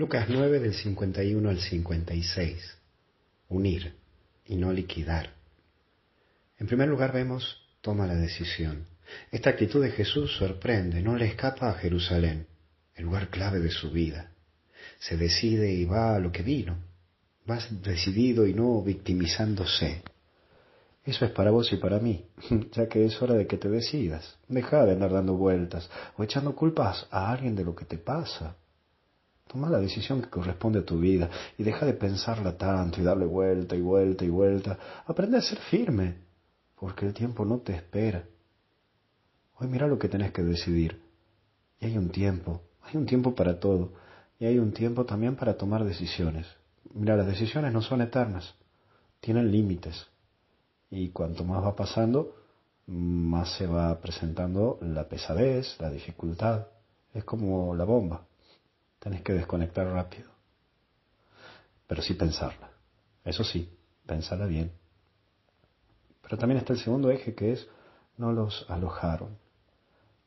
Lucas 9 del 51 al 56. Unir y no liquidar. En primer lugar vemos, toma la decisión. Esta actitud de Jesús sorprende, no le escapa a Jerusalén, el lugar clave de su vida. Se decide y va a lo que vino. Va decidido y no victimizándose. Eso es para vos y para mí, ya que es hora de que te decidas. Deja de andar dando vueltas o echando culpas a alguien de lo que te pasa. Toma la decisión que corresponde a tu vida y deja de pensarla tanto y darle vuelta y vuelta y vuelta. Aprende a ser firme, porque el tiempo no te espera. Hoy mira lo que tenés que decidir. Y hay un tiempo, hay un tiempo para todo, y hay un tiempo también para tomar decisiones. Mira, las decisiones no son eternas, tienen límites. Y cuanto más va pasando, más se va presentando la pesadez, la dificultad. Es como la bomba. Tenés que desconectar rápido. Pero sí pensarla. Eso sí, pensarla bien. Pero también está el segundo eje que es no los alojaron.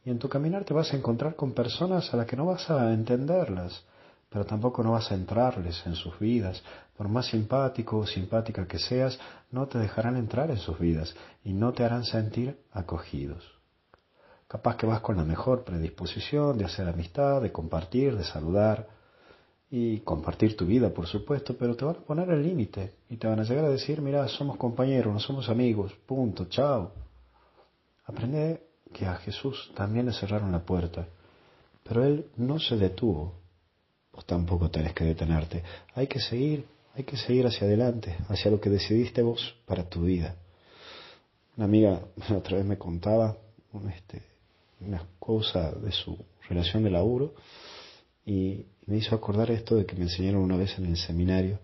Y en tu caminar te vas a encontrar con personas a las que no vas a entenderlas, pero tampoco no vas a entrarles en sus vidas. Por más simpático o simpática que seas, no te dejarán entrar en sus vidas y no te harán sentir acogidos. Capaz que vas con la mejor predisposición de hacer amistad, de compartir, de saludar y compartir tu vida, por supuesto, pero te van a poner el límite y te van a llegar a decir, mira, somos compañeros, no somos amigos, punto, chao. Aprende que a Jesús también le cerraron la puerta, pero él no se detuvo. Vos tampoco tenés que detenerte. Hay que seguir, hay que seguir hacia adelante, hacia lo que decidiste vos para tu vida. Una amiga otra vez me contaba, este, una cosa de su relación de laburo y me hizo acordar esto de que me enseñaron una vez en el seminario,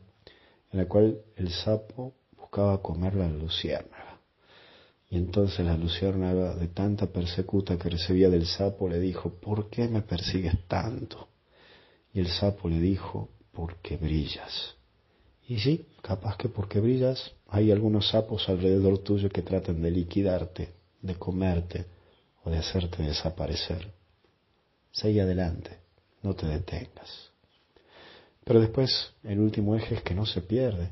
en la cual el sapo buscaba comer la luciérnaga. Y entonces la luciérnaga, de tanta persecuta que recibía del sapo, le dijo, ¿por qué me persigues tanto? Y el sapo le dijo, porque brillas. Y sí, capaz que porque brillas, hay algunos sapos alrededor tuyo que tratan de liquidarte, de comerte, o de hacerte desaparecer. Sigue adelante, no te detengas. Pero después el último eje es que no se pierde.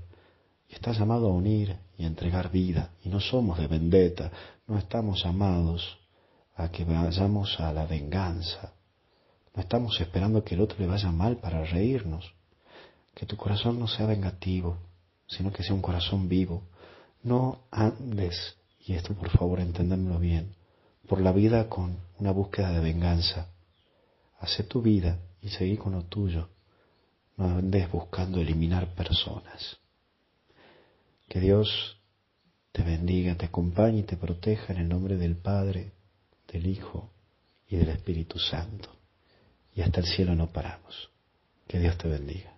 Y está llamado a unir y a entregar vida. Y no somos de vendetta, no estamos llamados a que vayamos a la venganza. No estamos esperando que el otro le vaya mal para reírnos. Que tu corazón no sea vengativo, sino que sea un corazón vivo. No andes, y esto por favor enténdanlo bien, por la vida con una búsqueda de venganza. Hace tu vida y seguí con lo tuyo. No andes buscando eliminar personas. Que Dios te bendiga, te acompañe y te proteja en el nombre del Padre, del Hijo y del Espíritu Santo. Y hasta el cielo no paramos. Que Dios te bendiga.